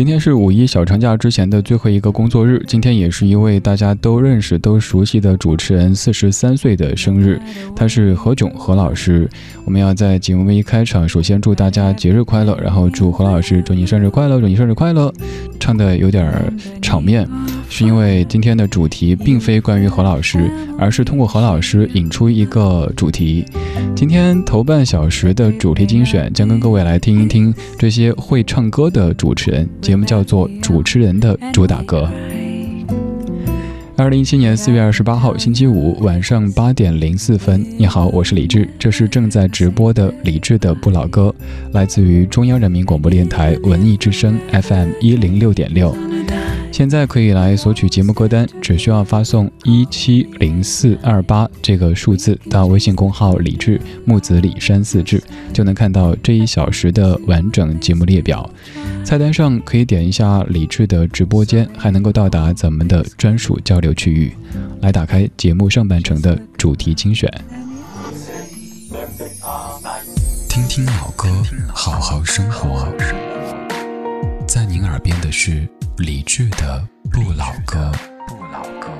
今天是五一小长假之前的最后一个工作日，今天也是一位大家都认识、都熟悉的主持人四十三岁的生日，他是何炅何老师。我们要在节目一开场，首先祝大家节日快乐，然后祝何老师祝你生日快乐，祝你生日快乐。唱的有点场面，是因为今天的主题并非关于何老师，而是通过何老师引出一个主题。今天头半小时的主题精选将跟各位来听一听这些会唱歌的主持人，节目叫做《主持人的主打歌》。二零一七年四月二十八号星期五晚上八点零四分，你好，我是李志，这是正在直播的李志的不老歌，来自于中央人民广播电台文艺之声 FM 一零六点六。现在可以来索取节目歌单，只需要发送一七零四二八这个数字到微信公号“李志木子李山四志”，就能看到这一小时的完整节目列表。菜单上可以点一下李志的直播间，还能够到达咱们的专属交流区域。来打开节目上半程的主题精选，听听老歌，好好生活。在您耳边的是。李智的不老歌不老歌。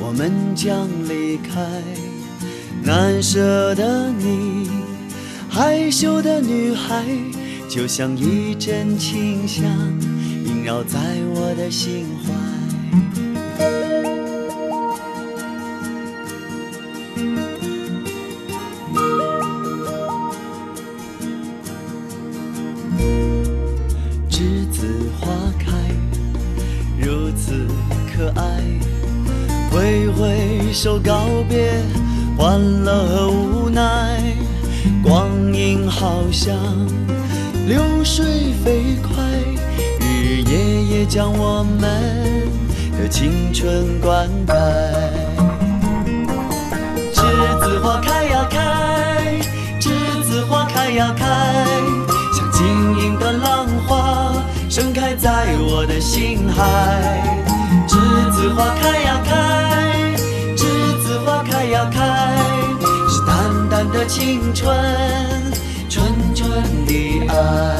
我们将离开。难舍的你，害羞的女孩，就像一阵清香，萦绕在我的心怀。将我们的青春灌溉。栀子花开呀开，栀子花开呀开，像晶莹的浪花盛开在我的心海。栀子花开呀开。栀子花开呀开，是淡淡的青春，纯纯的爱。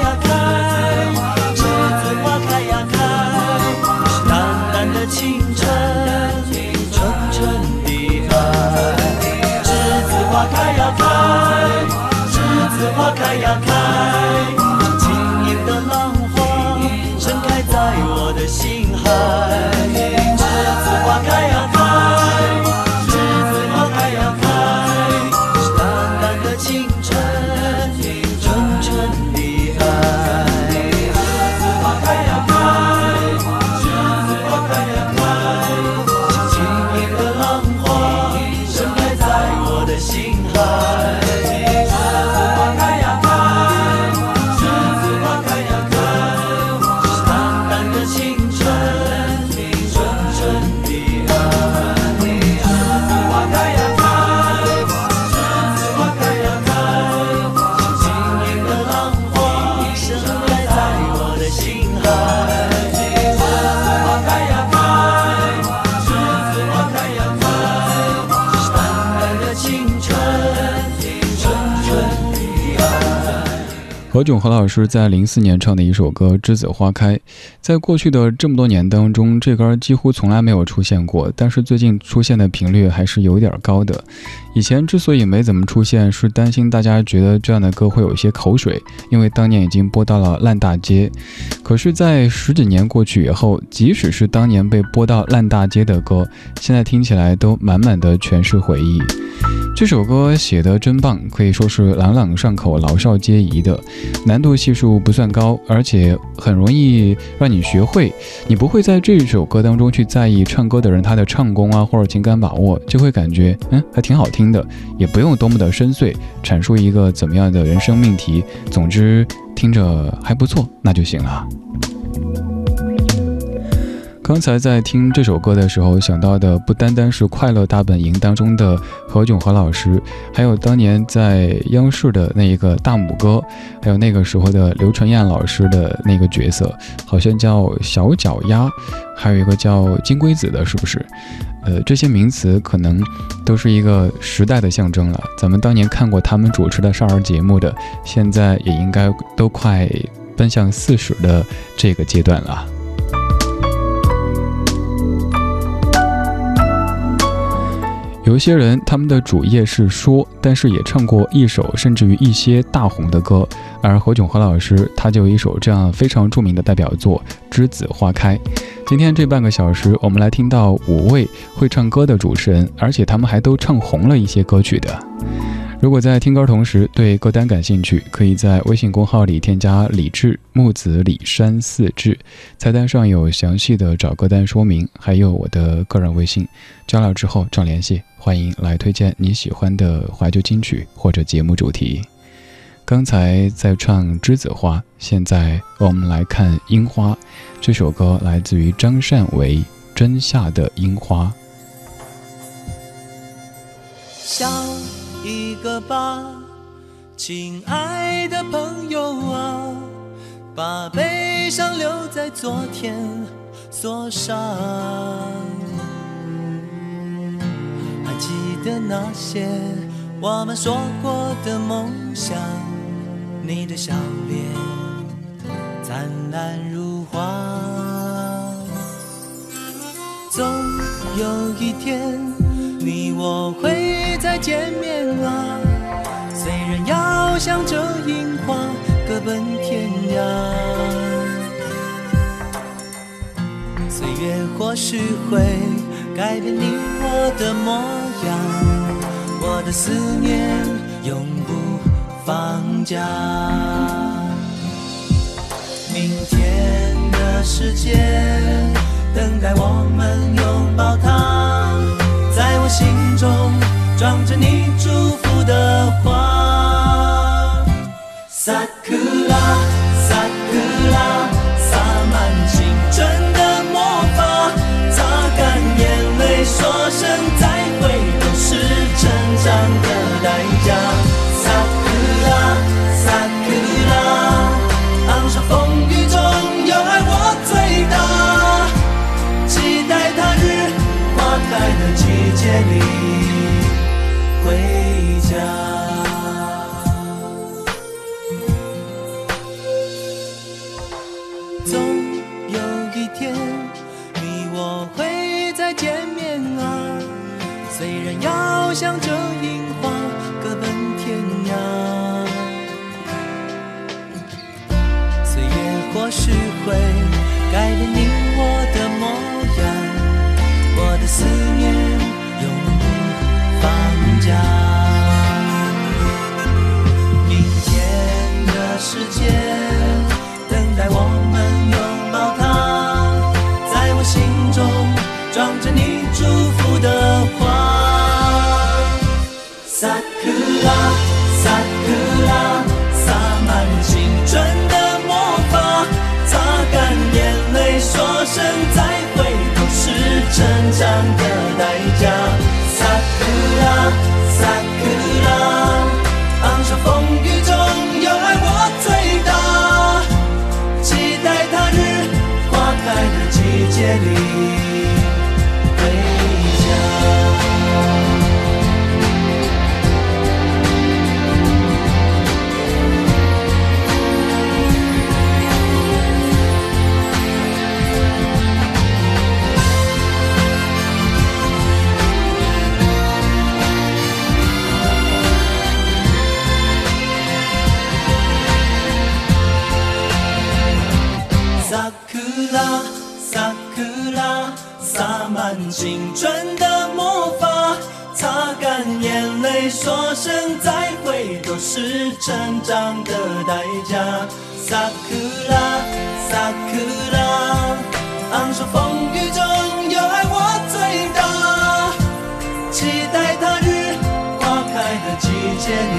花开呀开，何炅何老师在零四年唱的一首歌《栀子花开》，在过去的这么多年当中，这歌几乎从来没有出现过，但是最近出现的频率还是有点高的。以前之所以没怎么出现，是担心大家觉得这样的歌会有一些口水，因为当年已经播到了烂大街。可是，在十几年过去以后，即使是当年被播到烂大街的歌，现在听起来都满满的全是回忆。这首歌写得真棒，可以说是朗朗上口、老少皆宜的，难度系数不算高，而且很容易让你学会。你不会在这首歌当中去在意唱歌的人他的唱功啊，或者情感把握，就会感觉嗯还挺好听听的，也不用多么的深邃，阐述一个怎么样的人生命题。总之听着还不错，那就行了。刚才在听这首歌的时候，想到的不单单是《快乐大本营》当中的何炅何老师，还有当年在央视的那一个大拇哥，还有那个时候的刘纯燕老师的那个角色，好像叫小脚丫，还有一个叫金龟子的，是不是？呃，这些名词可能都是一个时代的象征了。咱们当年看过他们主持的少儿节目的，现在也应该都快奔向四十的这个阶段了。有一些人，他们的主业是说，但是也唱过一首甚至于一些大红的歌。而何炅何老师，他就有一首这样非常著名的代表作《栀子花开》。今天这半个小时，我们来听到五位会唱歌的主持人，而且他们还都唱红了一些歌曲的。如果在听歌同时对歌单感兴趣，可以在微信公号里添加“李志木子李山四志”，菜单上有详细的找歌单说明，还有我的个人微信。加了之后找联系，欢迎来推荐你喜欢的怀旧金曲或者节目主题。刚才在唱《栀子花》，现在我们来看《樱花》。这首歌来自于张善为《真夏的樱花》。吧，亲爱的朋友啊，把悲伤留在昨天锁上。还记得那些我们说过的梦想，你的笑脸灿烂如花。总有一天，你我会再见面。啊然要向着樱花各奔天涯，岁月或许会改变你我的模样，我的思念永不放假。明天的世界等待我们拥抱它，在我心中装着你祝福的话萨克拉，萨克拉，洒满青春的魔法。擦干眼泪，说声再会，都是成长的代价。萨克拉，萨克拉，昂首风雨中，有爱我最大。期待他日花开的季节里回家。我会再见面啊虽然遥想着樱花各奔天涯。岁月或许会改变你我的模样我的思念永不放假明天的世界 City. 洒满青春的魔法，擦干眼泪，说声再会，都是成长的代价。萨克拉萨克拉，昂首风雨中有爱我最大，期待他日花开的季节里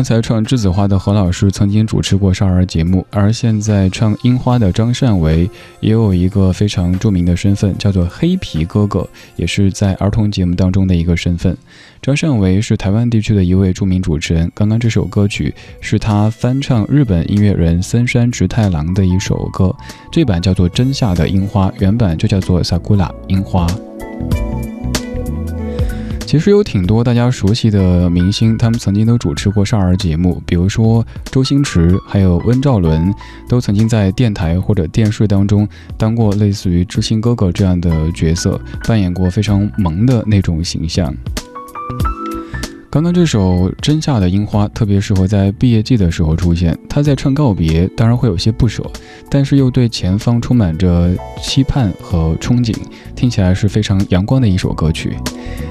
刚才唱《栀子花》的何老师曾经主持过少儿节目，而现在唱《樱花》的张善为也有一个非常著名的身份，叫做“黑皮哥哥”，也是在儿童节目当中的一个身份。张善为是台湾地区的一位著名主持人。刚刚这首歌曲是他翻唱日本音乐人森山直太郎的一首歌，这版叫做《真夏的樱花》，原版就叫做《萨古拉樱花》。其实有挺多大家熟悉的明星，他们曾经都主持过少儿节目，比如说周星驰，还有温兆伦，都曾经在电台或者电视当中当过类似于知心哥哥这样的角色，扮演过非常萌的那种形象。刚刚这首《真夏的樱花》特别适合在毕业季的时候出现。他在唱告别，当然会有些不舍，但是又对前方充满着期盼和憧憬，听起来是非常阳光的一首歌曲。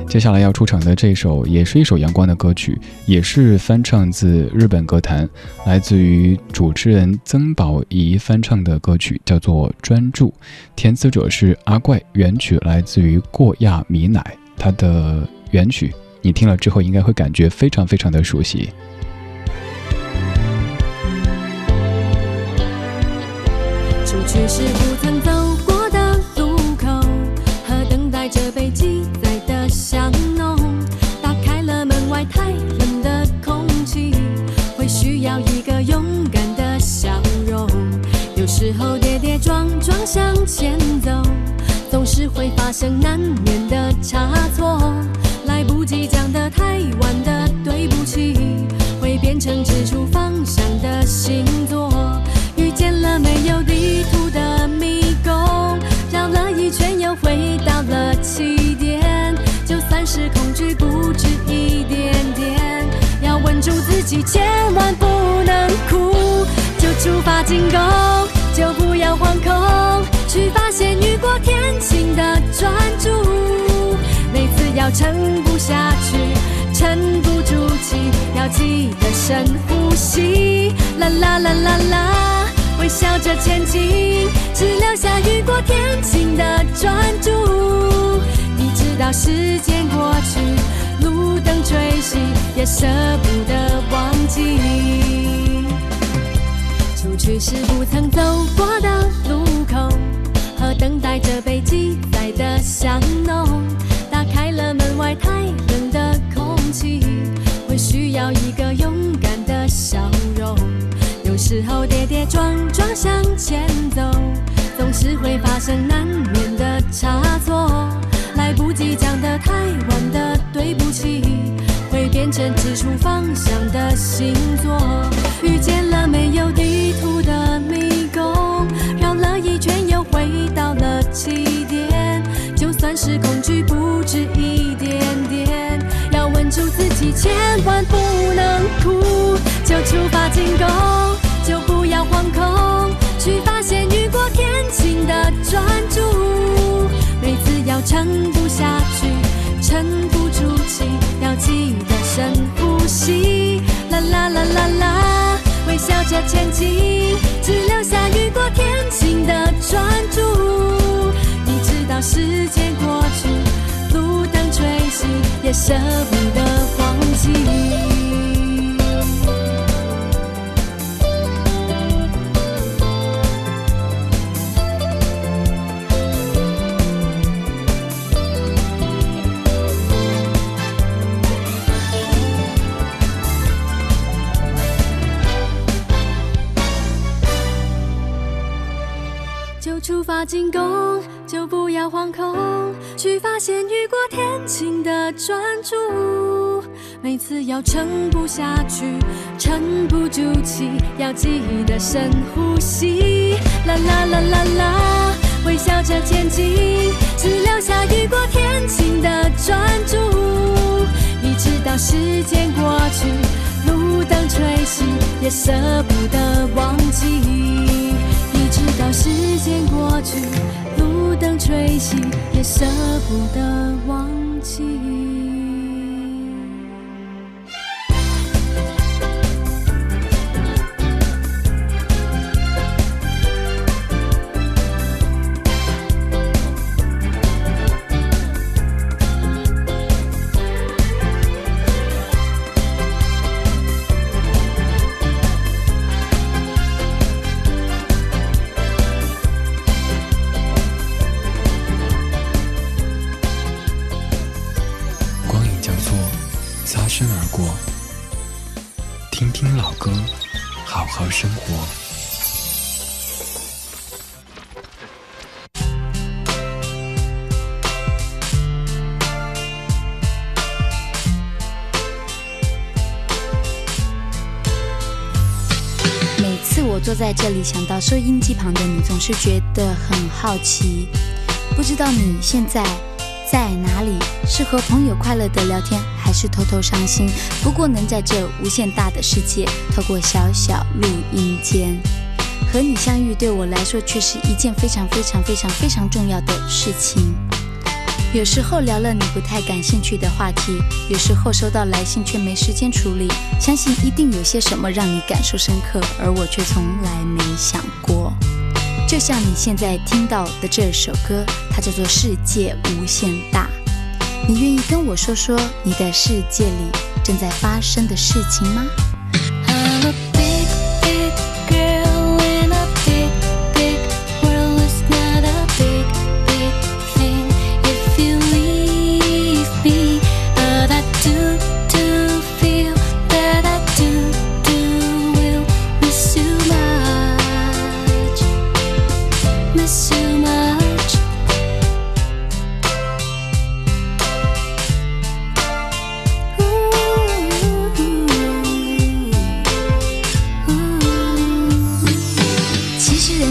接下来要出场的这首也是一首阳光的歌曲，也是翻唱自日本歌坛，来自于主持人曾宝仪翻唱的歌曲，叫做《专注》，填词者是阿怪，原曲来自于过亚米乃，他的原曲。你听了之后，应该会感觉非常非常的熟悉。出去时不曾走过的路口，和等待着被记载的香浓。打开了门外太冷的空气，会需要一个勇敢的笑容。有时候跌跌撞撞向前走，总是会发生难免的差错。来不及讲的太晚的对不起，会变成指出方向的星座。遇见了没有地图的迷宫，绕了一圈又回到了起点。就算是恐惧不止一点点，要稳住自己，千万不能哭。就出发进攻，就不要惶恐，去发现雨过天晴的专注。每次要撑不下去，沉不住气，要记。得深呼吸。啦啦啦啦啦，微笑着前进，只留下雨过天晴的专注。你知道时间过去，路灯吹熄，也舍不得忘记。出去时不曾走过的路口，和等待着被记。载的香浓。外太冷的空气，会需要一个勇敢的笑容。有时候跌跌撞撞向前走，总是会发生难免的差错。来不及讲的太晚的对不起，会变成指出方向的星座。遇见了没有地图的迷宫，绕了一圈又回到了起点。就算是恐惧不止一，千万不能哭。就出发进攻，就不要惶恐，去发现雨过天晴的专注。每次要撑不下去，撑不住气，要记得深呼吸。啦啦啦啦啦，微笑着前进，只留下雨过天晴的专注。一直到时间过去，路灯吹熄，也舍不心的专注。每次要撑不下去，沉不住气，要记得深呼吸。啦啦啦啦啦，微笑着前进，只留下雨过天晴的专注。一直到时间过去，路灯吹熄，也舍不得忘记。一直到时间过去，路灯吹熄，也舍不得忘记。身而过，听听老歌，好好生活。每次我坐在这里，想到收音机旁的你，总是觉得很好奇。不知道你现在在哪里？是和朋友快乐的聊天，还是偷偷伤心？不过能在这无限大的世界，透过小小录音间和你相遇，对我来说却是一件非常非常非常非常重要的事情。有时候聊了你不太感兴趣的话题，有时候收到来信却没时间处理。相信一定有些什么让你感受深刻，而我却从来没想过。就像你现在听到的这首歌，它叫做《世界无限大》。你愿意跟我说说你的世界里正在发生的事情吗？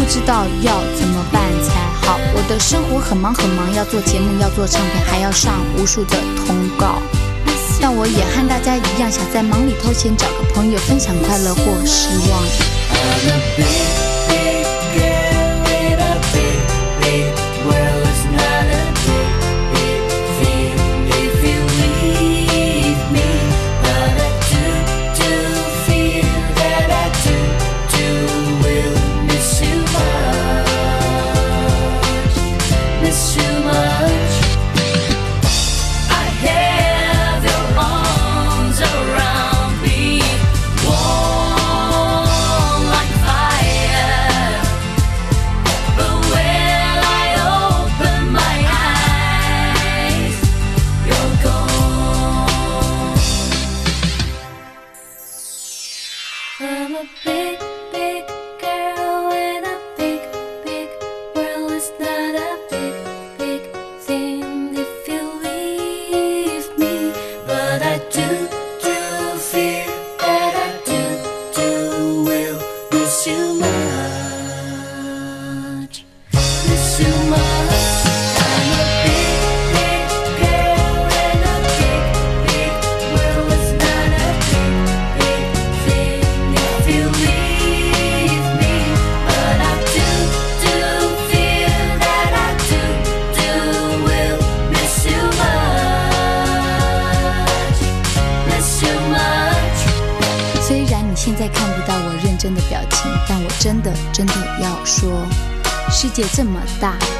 不知道要怎么办才好。我的生活很忙很忙，要做节目，要做唱片，还要上无数的通告。但我也和大家一样，想在忙里偷闲，找个朋友分享快乐或失望。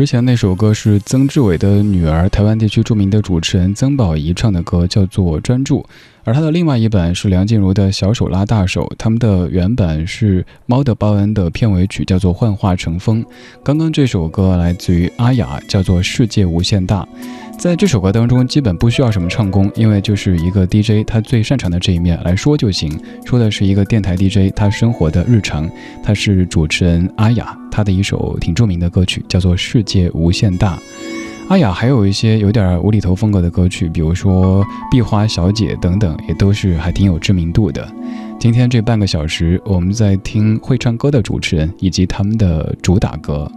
之前那首歌是曾志伟的女儿，台湾地区著名的主持人曾宝仪唱的歌，叫做《专注》。而他的另外一版是梁静茹的小手拉大手，他们的原版是《猫的报恩》的片尾曲，叫做《幻化成风》。刚刚这首歌来自于阿雅，叫做《世界无限大》。在这首歌当中，基本不需要什么唱功，因为就是一个 DJ 他最擅长的这一面来说就行。说的是一个电台 DJ 他生活的日常。他是主持人阿雅，他的一首挺著名的歌曲叫做《世界无限大》。阿雅还有一些有点无厘头风格的歌曲，比如说《壁花小姐》等等，也都是还挺有知名度的。今天这半个小时，我们在听会唱歌的主持人以及他们的主打歌。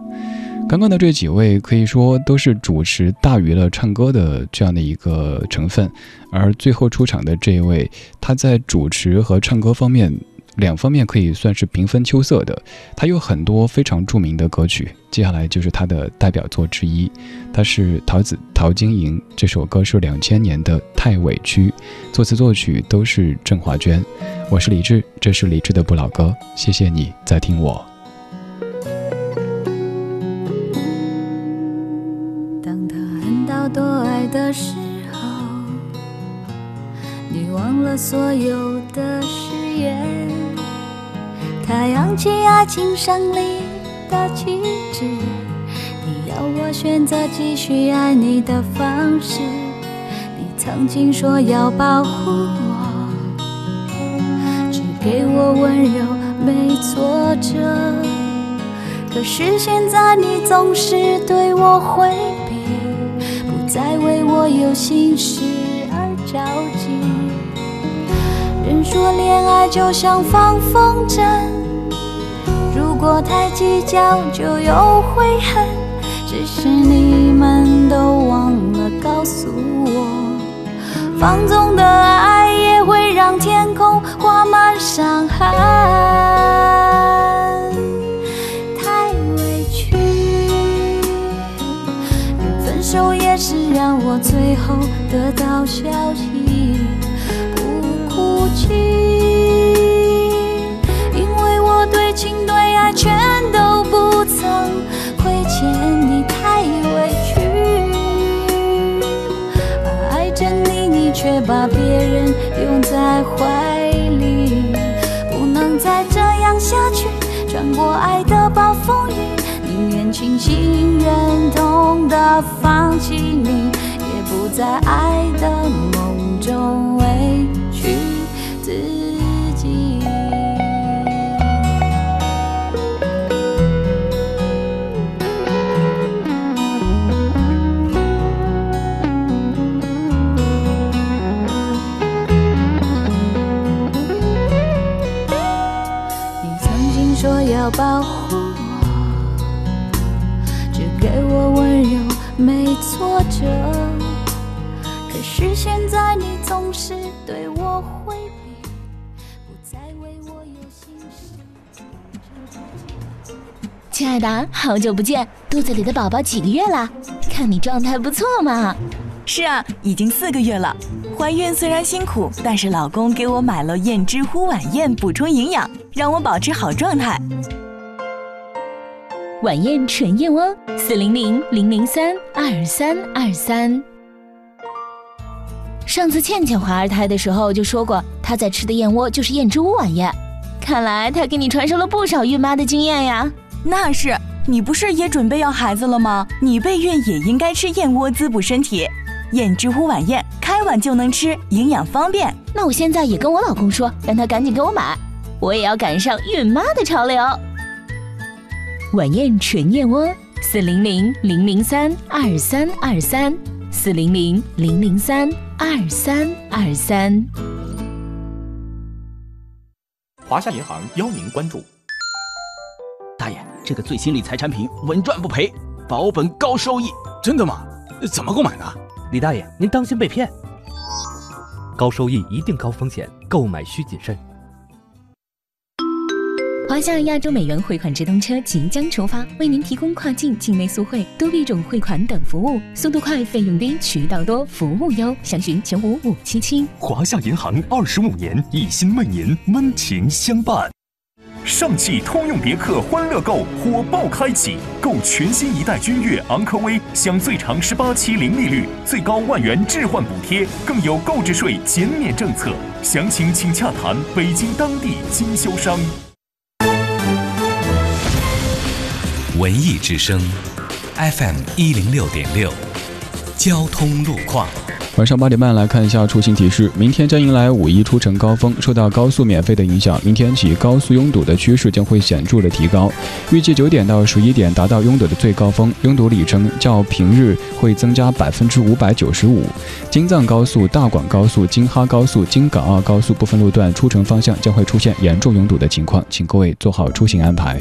刚刚的这几位可以说都是主持大于了唱歌的这样的一个成分，而最后出场的这一位，他在主持和唱歌方面。两方面可以算是平分秋色的，他有很多非常著名的歌曲，接下来就是他的代表作之一，他是桃子陶晶莹，这首歌是两千年的《太委屈》，作词作曲都是郑华娟。我是李志，这是李志的不老歌，谢谢你在听我。的时候，你忘了所有的誓言。他扬起爱情胜利的旗帜，你要我选择继续爱你的方式。你曾经说要保护我，只给我温柔没挫折。可是现在你总是对我回避，不再为有心事而着急。人说恋爱就像放风筝。如果太计较，就有悔恨。只是你们都忘了告诉我，放纵的爱也会让天空画满伤痕。最后得到消息，不哭泣。因为我对情对爱全都不曾亏欠你，太委屈。爱着你，你却把别人拥在怀里，不能再这样下去。穿过爱的暴风雨，宁愿清醒忍痛的放弃你，在爱的梦中委屈自己。你曾经说。要保护我，只给我温柔，没挫折。可是现在你总是对我回避，不再为我有心事。亲爱的，好久不见，肚子里的宝宝几个月了？看你状态不错嘛。是啊，已经四个月了。怀孕虽然辛苦，但是老公给我买了燕之乎晚宴补充营养，让我保持好状态。晚宴纯燕窝，四零零零零三二三二三。上次倩倩怀二胎的时候就说过，她在吃的燕窝就是燕之屋晚宴。看来她给你传授了不少孕妈的经验呀。那是，你不是也准备要孩子了吗？你备孕也应该吃燕窝滋补身体。燕之屋晚宴，开碗就能吃，营养方便。那我现在也跟我老公说，让他赶紧给我买，我也要赶上孕妈的潮流。晚宴纯燕窝，四零零零零三二三二三，四零零零零三二三二三。华夏银行邀您关注。大爷，这个最新理财产品稳赚不赔，保本高收益，真的吗？怎么购买的？李大爷，您当心被骗。高收益一定高风险，购买需谨慎。华夏亚洲美元汇款直通车即将出发，为您提供跨境、境内速汇、多币种汇款等服务，速度快、费用低、渠道多、服务优。详询九五五七七。华夏银行二十五年，一心为您温情相伴。上汽通用别克欢乐购火爆开启，购全新一代君越、昂科威，享最长十八期零利率，最高万元置换补贴，更有购置税减免政策。详情请洽谈北京当地经销商。文艺之声，FM 一零六点六，交通路况。晚上八点半来看一下出行提示。明天将迎来五一出城高峰，受到高速免费的影响，明天起高速拥堵的趋势将会显著的提高。预计九点到十一点达到拥堵的最高峰，拥堵里程较平日会增加百分之五百九十五。京藏高速、大广高速、京哈高速、京港澳高速部分路段出城方向将会出现严重拥堵的情况，请各位做好出行安排。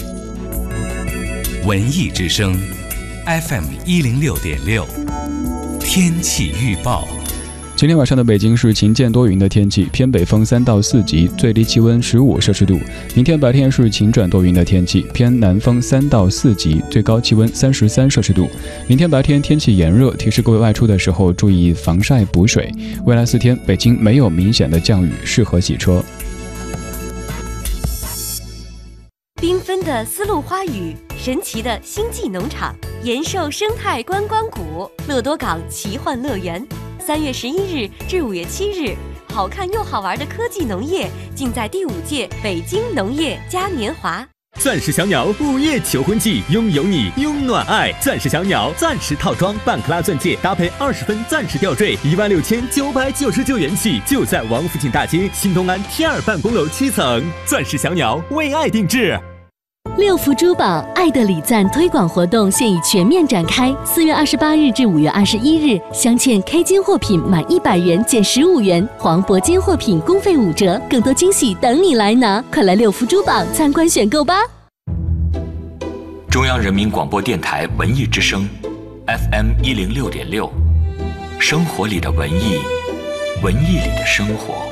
文艺之声，FM 一零六点六，天气预报。今天晚上的北京是晴间多云的天气，偏北风三到四级，最低气温十五摄氏度。明天白天是晴转多云的天气，偏南风三到四级，最高气温三十三摄氏度。明天白天天气炎热，提示各位外出的时候注意防晒补水。未来四天北京没有明显的降雨，适合洗车。缤纷的丝路花语，神奇的星际农场，延寿生态观光谷，乐多港奇幻乐园。三月十一日至五月七日，好看又好玩的科技农业尽在第五届北京农业嘉年华。钻石小鸟午夜求婚季，拥有你，拥暖爱。钻石小鸟钻石套装，半克拉钻戒搭配二十分钻石吊坠，一万六千九百九十九元起，就在王府井大街新东安 T 二办公楼七层。钻石小鸟为爱定制。六福珠宝爱的礼赞推广活动现已全面展开，四月二十八日至五月二十一日，镶嵌 K 金货品满一百元减十五元，黄铂金货品工费五折，更多惊喜等你来拿！快来六福珠宝参观选购吧！中央人民广播电台文艺之声，FM 一零六点六，生活里的文艺，文艺里的生活。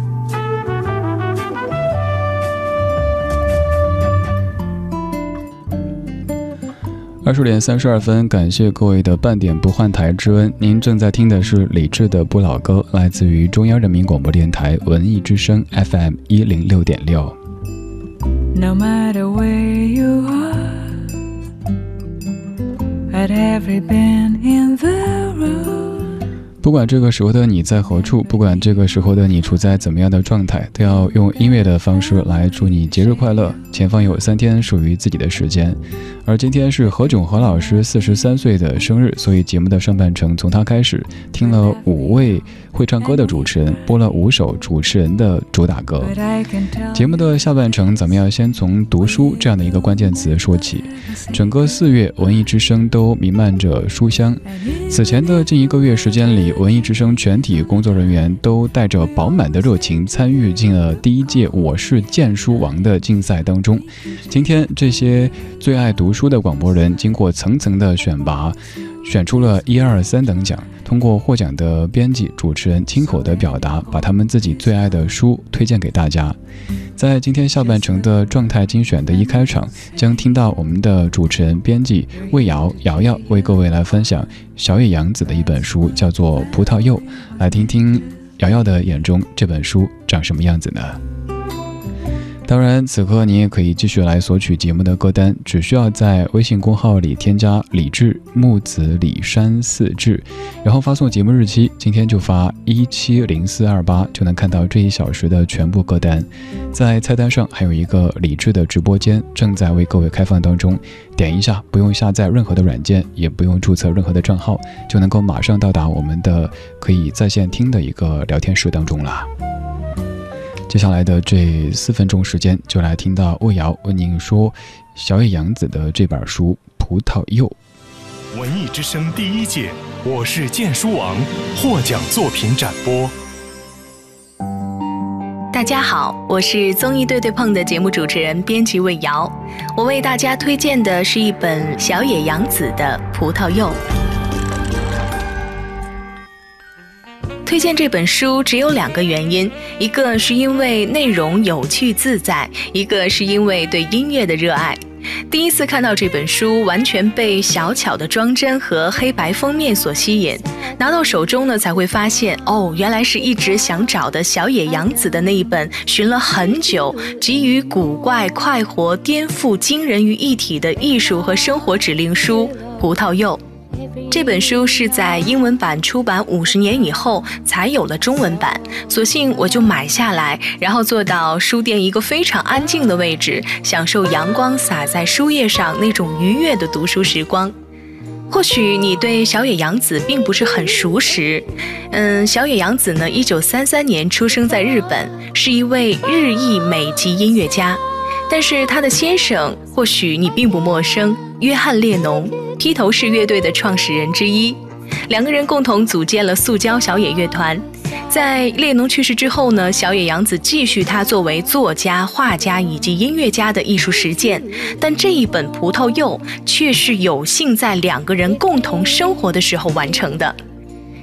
二十点三十二分，感谢各位的半点不换台之恩。您正在听的是李志的不老歌，来自于中央人民广播电台文艺之声 FM 一零六点六。No matter where you are, at every bend in the road. 不管这个时候的你在何处，不管这个时候的你处在怎么样的状态，都要用音乐的方式来祝你节日快乐。前方有三天属于自己的时间，而今天是何炅何老师四十三岁的生日，所以节目的上半程从他开始，听了五位会唱歌的主持人，播了五首主持人的主打歌。节目的下半程，咱们要先从读书这样的一个关键词说起。整个四月，文艺之声都弥漫着书香。此前的近一个月时间里，文艺之声全体工作人员都带着饱满的热情参与进了第一届“我是荐书王”的竞赛当中。今天，这些最爱读书的广播人经过层层的选拔，选出了一二三等奖。通过获奖的编辑、主持人亲口的表达，把他们自己最爱的书推荐给大家。在今天下半程的状态精选的一开场，将听到我们的主持人、编辑魏瑶瑶瑶为各位来分享小野洋子的一本书，叫做《葡萄柚》。来听听瑶瑶的眼中这本书长什么样子呢？当然，此刻你也可以继续来索取节目的歌单，只需要在微信公号里添加“李志木子李山四志”，然后发送节目日期，今天就发一七零四二八，就能看到这一小时的全部歌单。在菜单上还有一个李志的直播间，正在为各位开放当中，点一下，不用下载任何的软件，也不用注册任何的账号，就能够马上到达我们的可以在线听的一个聊天室当中了。接下来的这四分钟时间，就来听到魏瑶为您说小野洋子的这本书《葡萄柚》。文艺之声第一届我是荐书王获奖作品展播。大家好，我是综艺对对碰的节目主持人、编辑魏瑶。我为大家推荐的是一本小野洋子的《葡萄柚》。推荐这本书只有两个原因，一个是因为内容有趣自在，一个是因为对音乐的热爱。第一次看到这本书，完全被小巧的装帧和黑白封面所吸引。拿到手中呢，才会发现，哦，原来是一直想找的小野洋子的那一本，寻了很久，集于古怪、快活、颠覆、惊人于一体的艺术和生活指令书《葡萄柚》。这本书是在英文版出版五十年以后才有了中文版，索性我就买下来，然后坐到书店一个非常安静的位置，享受阳光洒在书页上那种愉悦的读书时光。或许你对小野洋子并不是很熟识，嗯，小野洋子呢，一九三三年出生在日本，是一位日裔美籍音乐家。但是她的先生或许你并不陌生，约翰列侬，披头士乐队的创始人之一。两个人共同组建了塑胶小野乐团。在列侬去世之后呢，小野洋子继续他作为作家、画家以及音乐家的艺术实践。但这一本《葡萄柚》却是有幸在两个人共同生活的时候完成的。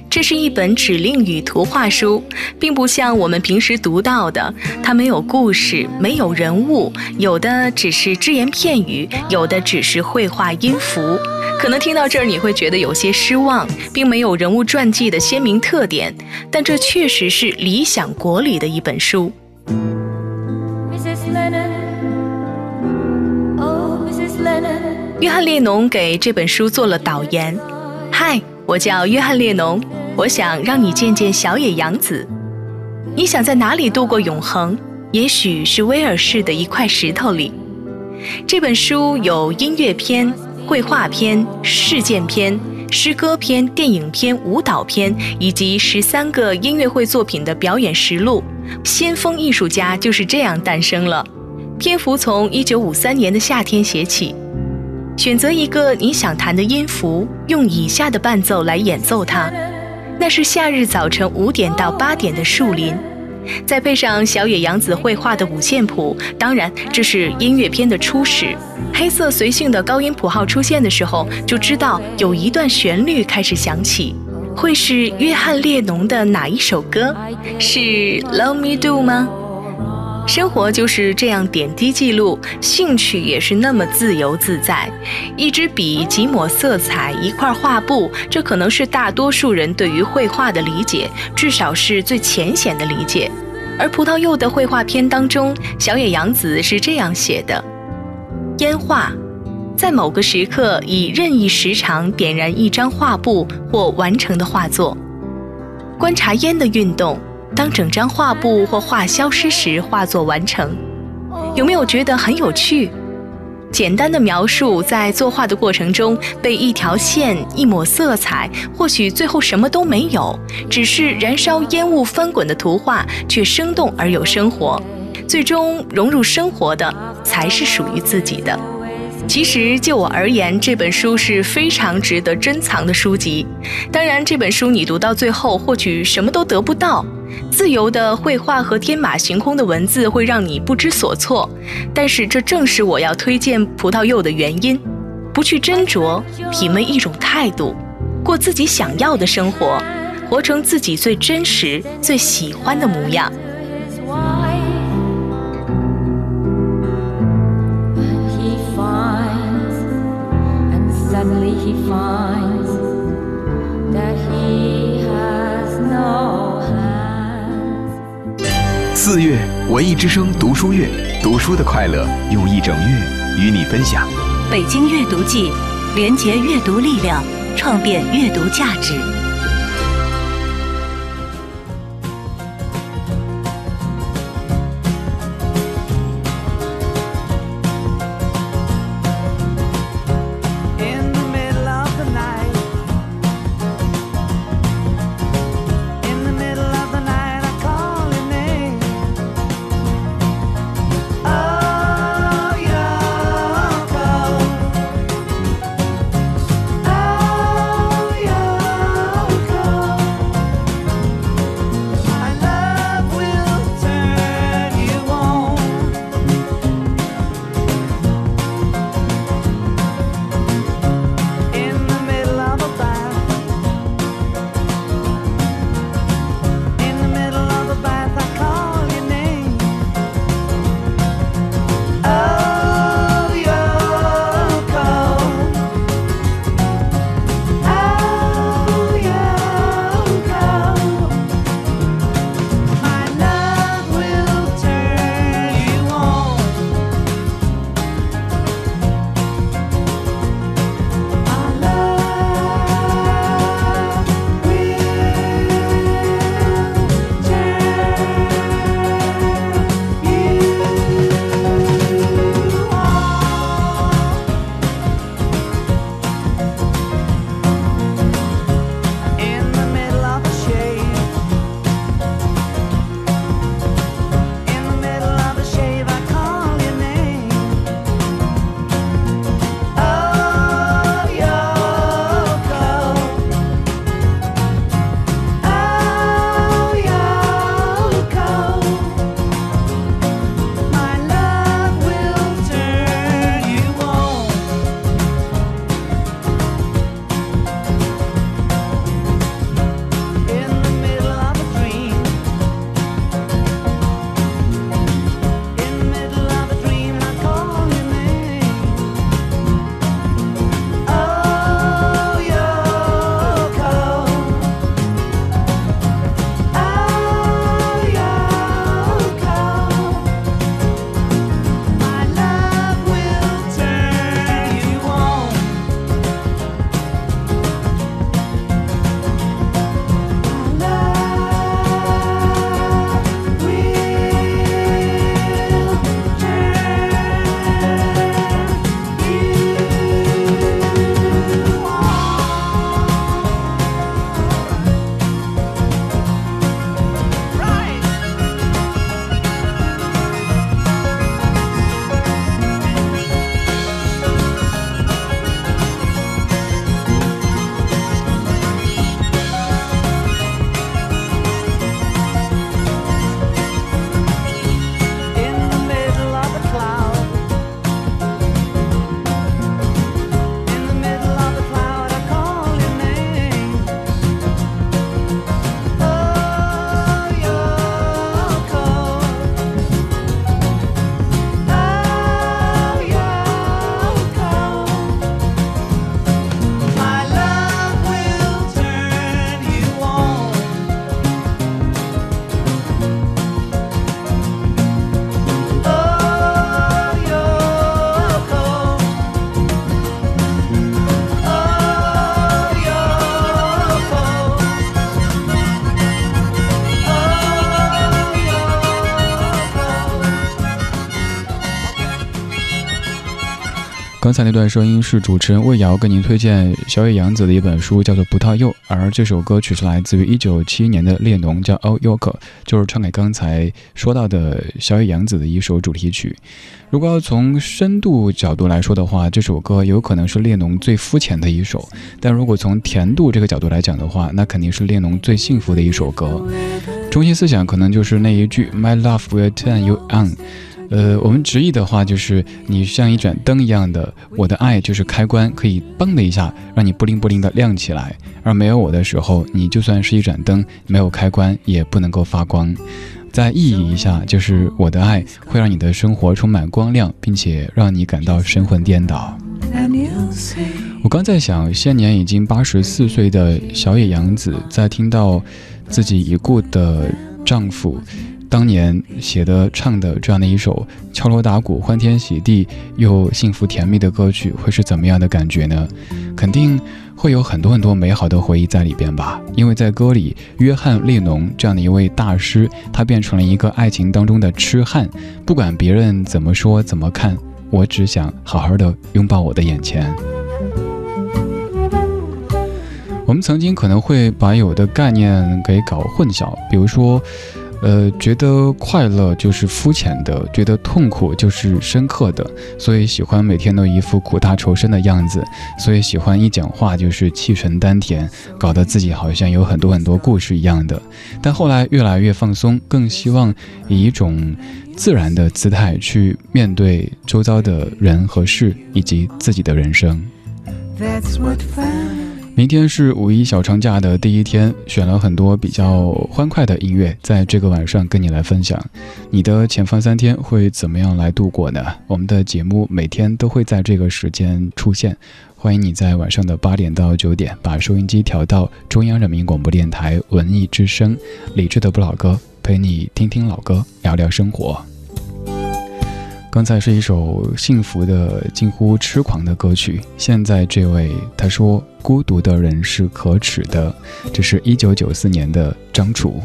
这是一本指令与图画书，并不像我们平时读到的，它没有故事，没有人物，有的只是只言片语，有的只是绘画音符。可能听到这儿你会觉得有些失望，并没有人物传记的鲜明特点，但这确实是理想国里的一本书。约翰列侬给这本书做了导言。嗨，我叫约翰列侬。我想让你见见小野洋子。你想在哪里度过永恒？也许是威尔士的一块石头里。这本书有音乐篇、绘画篇、事件篇、诗歌篇、电影篇、舞蹈篇，以及十三个音乐会作品的表演实录。先锋艺术家就是这样诞生了。篇幅从一九五三年的夏天写起。选择一个你想弹的音符，用以下的伴奏来演奏它。那是夏日早晨五点到八点的树林，再配上小野洋子绘画的五线谱，当然这是音乐片的初始。黑色随性的高音谱号出现的时候，就知道有一段旋律开始响起，会是约翰列侬的哪一首歌？是《Love Me Do》吗？生活就是这样点滴记录，兴趣也是那么自由自在。一支笔，几抹色彩，一块画布，这可能是大多数人对于绘画的理解，至少是最浅显的理解。而葡萄柚的绘画篇当中，小野洋子是这样写的：烟画，在某个时刻以任意时长点燃一张画布或完成的画作，观察烟的运动。当整张画布或画消失时，画作完成，有没有觉得很有趣？简单的描述在作画的过程中被一条线、一抹色彩，或许最后什么都没有，只是燃烧烟雾翻滚的图画，却生动而有生活。最终融入生活的，才是属于自己的。其实就我而言，这本书是非常值得珍藏的书籍。当然，这本书你读到最后，或许什么都得不到。自由的绘画和天马行空的文字会让你不知所措，但是这正是我要推荐葡萄柚的原因。不去斟酌，品味一种态度，过自己想要的生活，活成自己最真实、最喜欢的模样。四月文艺之声读书月，读书的快乐用一整月与你分享。北京阅读季，连结阅读力量，创变阅读价值。刚才那段声音是主持人魏瑶跟您推荐小野洋子的一本书，叫做《葡萄柚》，而这首歌曲是来自于一九七一年的列侬，叫《Oh York》，就是唱给刚才说到的小野洋子的一首主题曲。如果要从深度角度来说的话，这首歌有可能是列侬最肤浅的一首；但如果从甜度这个角度来讲的话，那肯定是列侬最幸福的一首歌。中心思想可能就是那一句 “My love will turn you on”。呃，我们直译的话就是你像一盏灯一样的，我的爱就是开关，可以嘣的一下让你不灵不灵的亮起来。而没有我的时候，你就算是一盏灯，没有开关也不能够发光。再意译一下，就是我的爱会让你的生活充满光亮，并且让你感到神魂颠倒。我刚在想，现年已经八十四岁的小野洋子，在听到自己已故的丈夫。当年写的唱的这样的一首敲锣打鼓、欢天喜地又幸福甜蜜的歌曲，会是怎么样的感觉呢？肯定会有很多很多美好的回忆在里边吧。因为在歌里，约翰列侬这样的一位大师，他变成了一个爱情当中的痴汉，不管别人怎么说怎么看，我只想好好的拥抱我的眼前。我们曾经可能会把有的概念给搞混淆，比如说。呃，觉得快乐就是肤浅的，觉得痛苦就是深刻的，所以喜欢每天都一副苦大仇深的样子，所以喜欢一讲话就是气沉丹田，搞得自己好像有很多很多故事一样的。但后来越来越放松，更希望以一种自然的姿态去面对周遭的人和事，以及自己的人生。明天是五一小长假的第一天，选了很多比较欢快的音乐，在这个晚上跟你来分享。你的前方三天会怎么样来度过呢？我们的节目每天都会在这个时间出现，欢迎你在晚上的八点到九点把收音机调到中央人民广播电台文艺之声，理智的不老歌，陪你听听老歌，聊聊生活。刚才是一首幸福的、近乎痴狂的歌曲。现在这位他说：“孤独的人是可耻的。”这是一九九四年的张楚。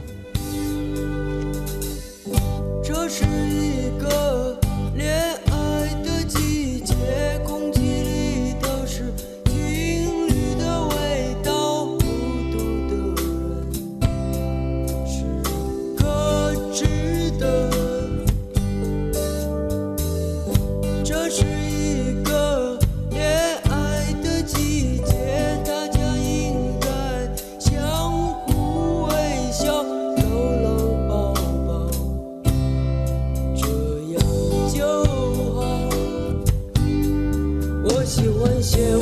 You.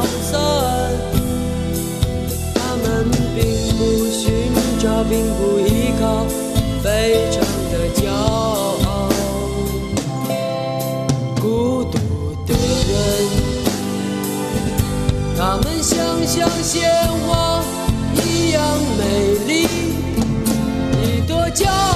狂散他们并不寻找并不依靠非常的骄傲。孤独的人他们想像鲜花一样美丽一朵娇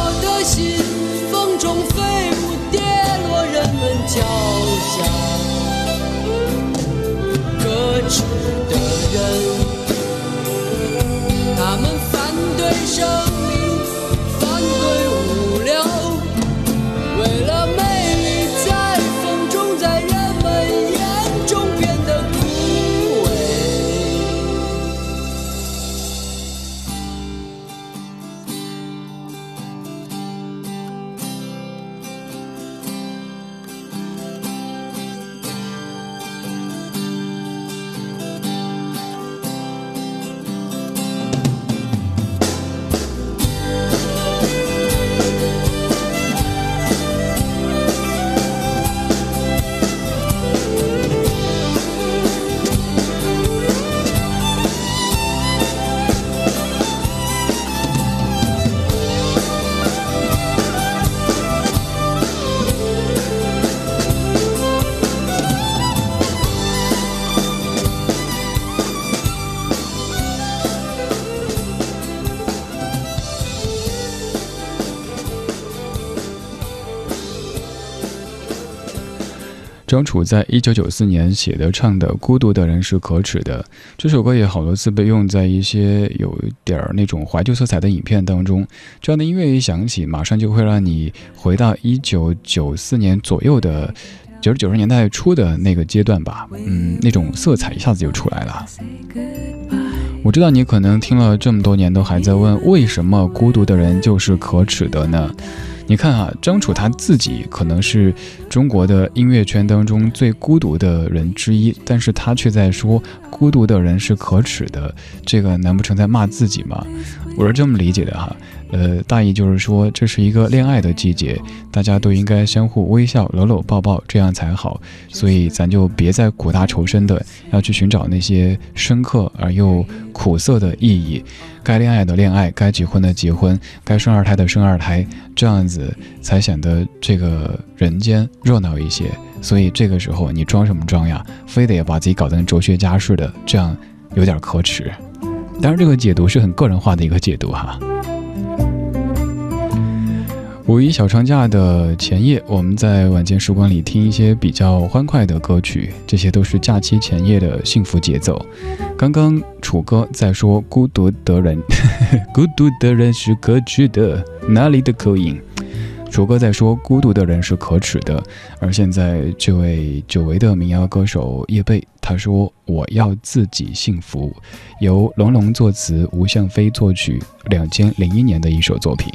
张楚在一九九四年写的唱的《孤独的人是可耻的》这首歌也好多次被用在一些有点儿那种怀旧色彩的影片当中。这样的音乐一响起，马上就会让你回到一九九四年左右的九十九十年代初的那个阶段吧。嗯，那种色彩一下子就出来了。我知道你可能听了这么多年都还在问，为什么孤独的人就是可耻的呢？你看啊，张楚他自己可能是中国的音乐圈当中最孤独的人之一，但是他却在说孤独的人是可耻的，这个难不成在骂自己吗？我是这么理解的哈。呃，大意就是说，这是一个恋爱的季节，大家都应该相互微笑、搂搂抱抱，这样才好。所以，咱就别再苦大仇深的要去寻找那些深刻而又苦涩的意义。该恋爱的恋爱，该结婚的结婚，该生二胎的生二胎，这样子才显得这个人间热闹一些。所以，这个时候你装什么装呀？非得把自己搞得跟哲学家似的，这样有点可耻。当然，这个解读是很个人化的一个解读哈。五一小长假的前夜，我们在晚间时光里听一些比较欢快的歌曲，这些都是假期前夜的幸福节奏。刚刚楚哥在说孤独的人，孤独的人是可耻的，哪里的口音？楚哥在说孤独的人是可耻的，而现在这位久违的民谣歌手叶蓓，他说我要自己幸福，由龙龙作词，吴向飞作曲，两千零一年的一首作品。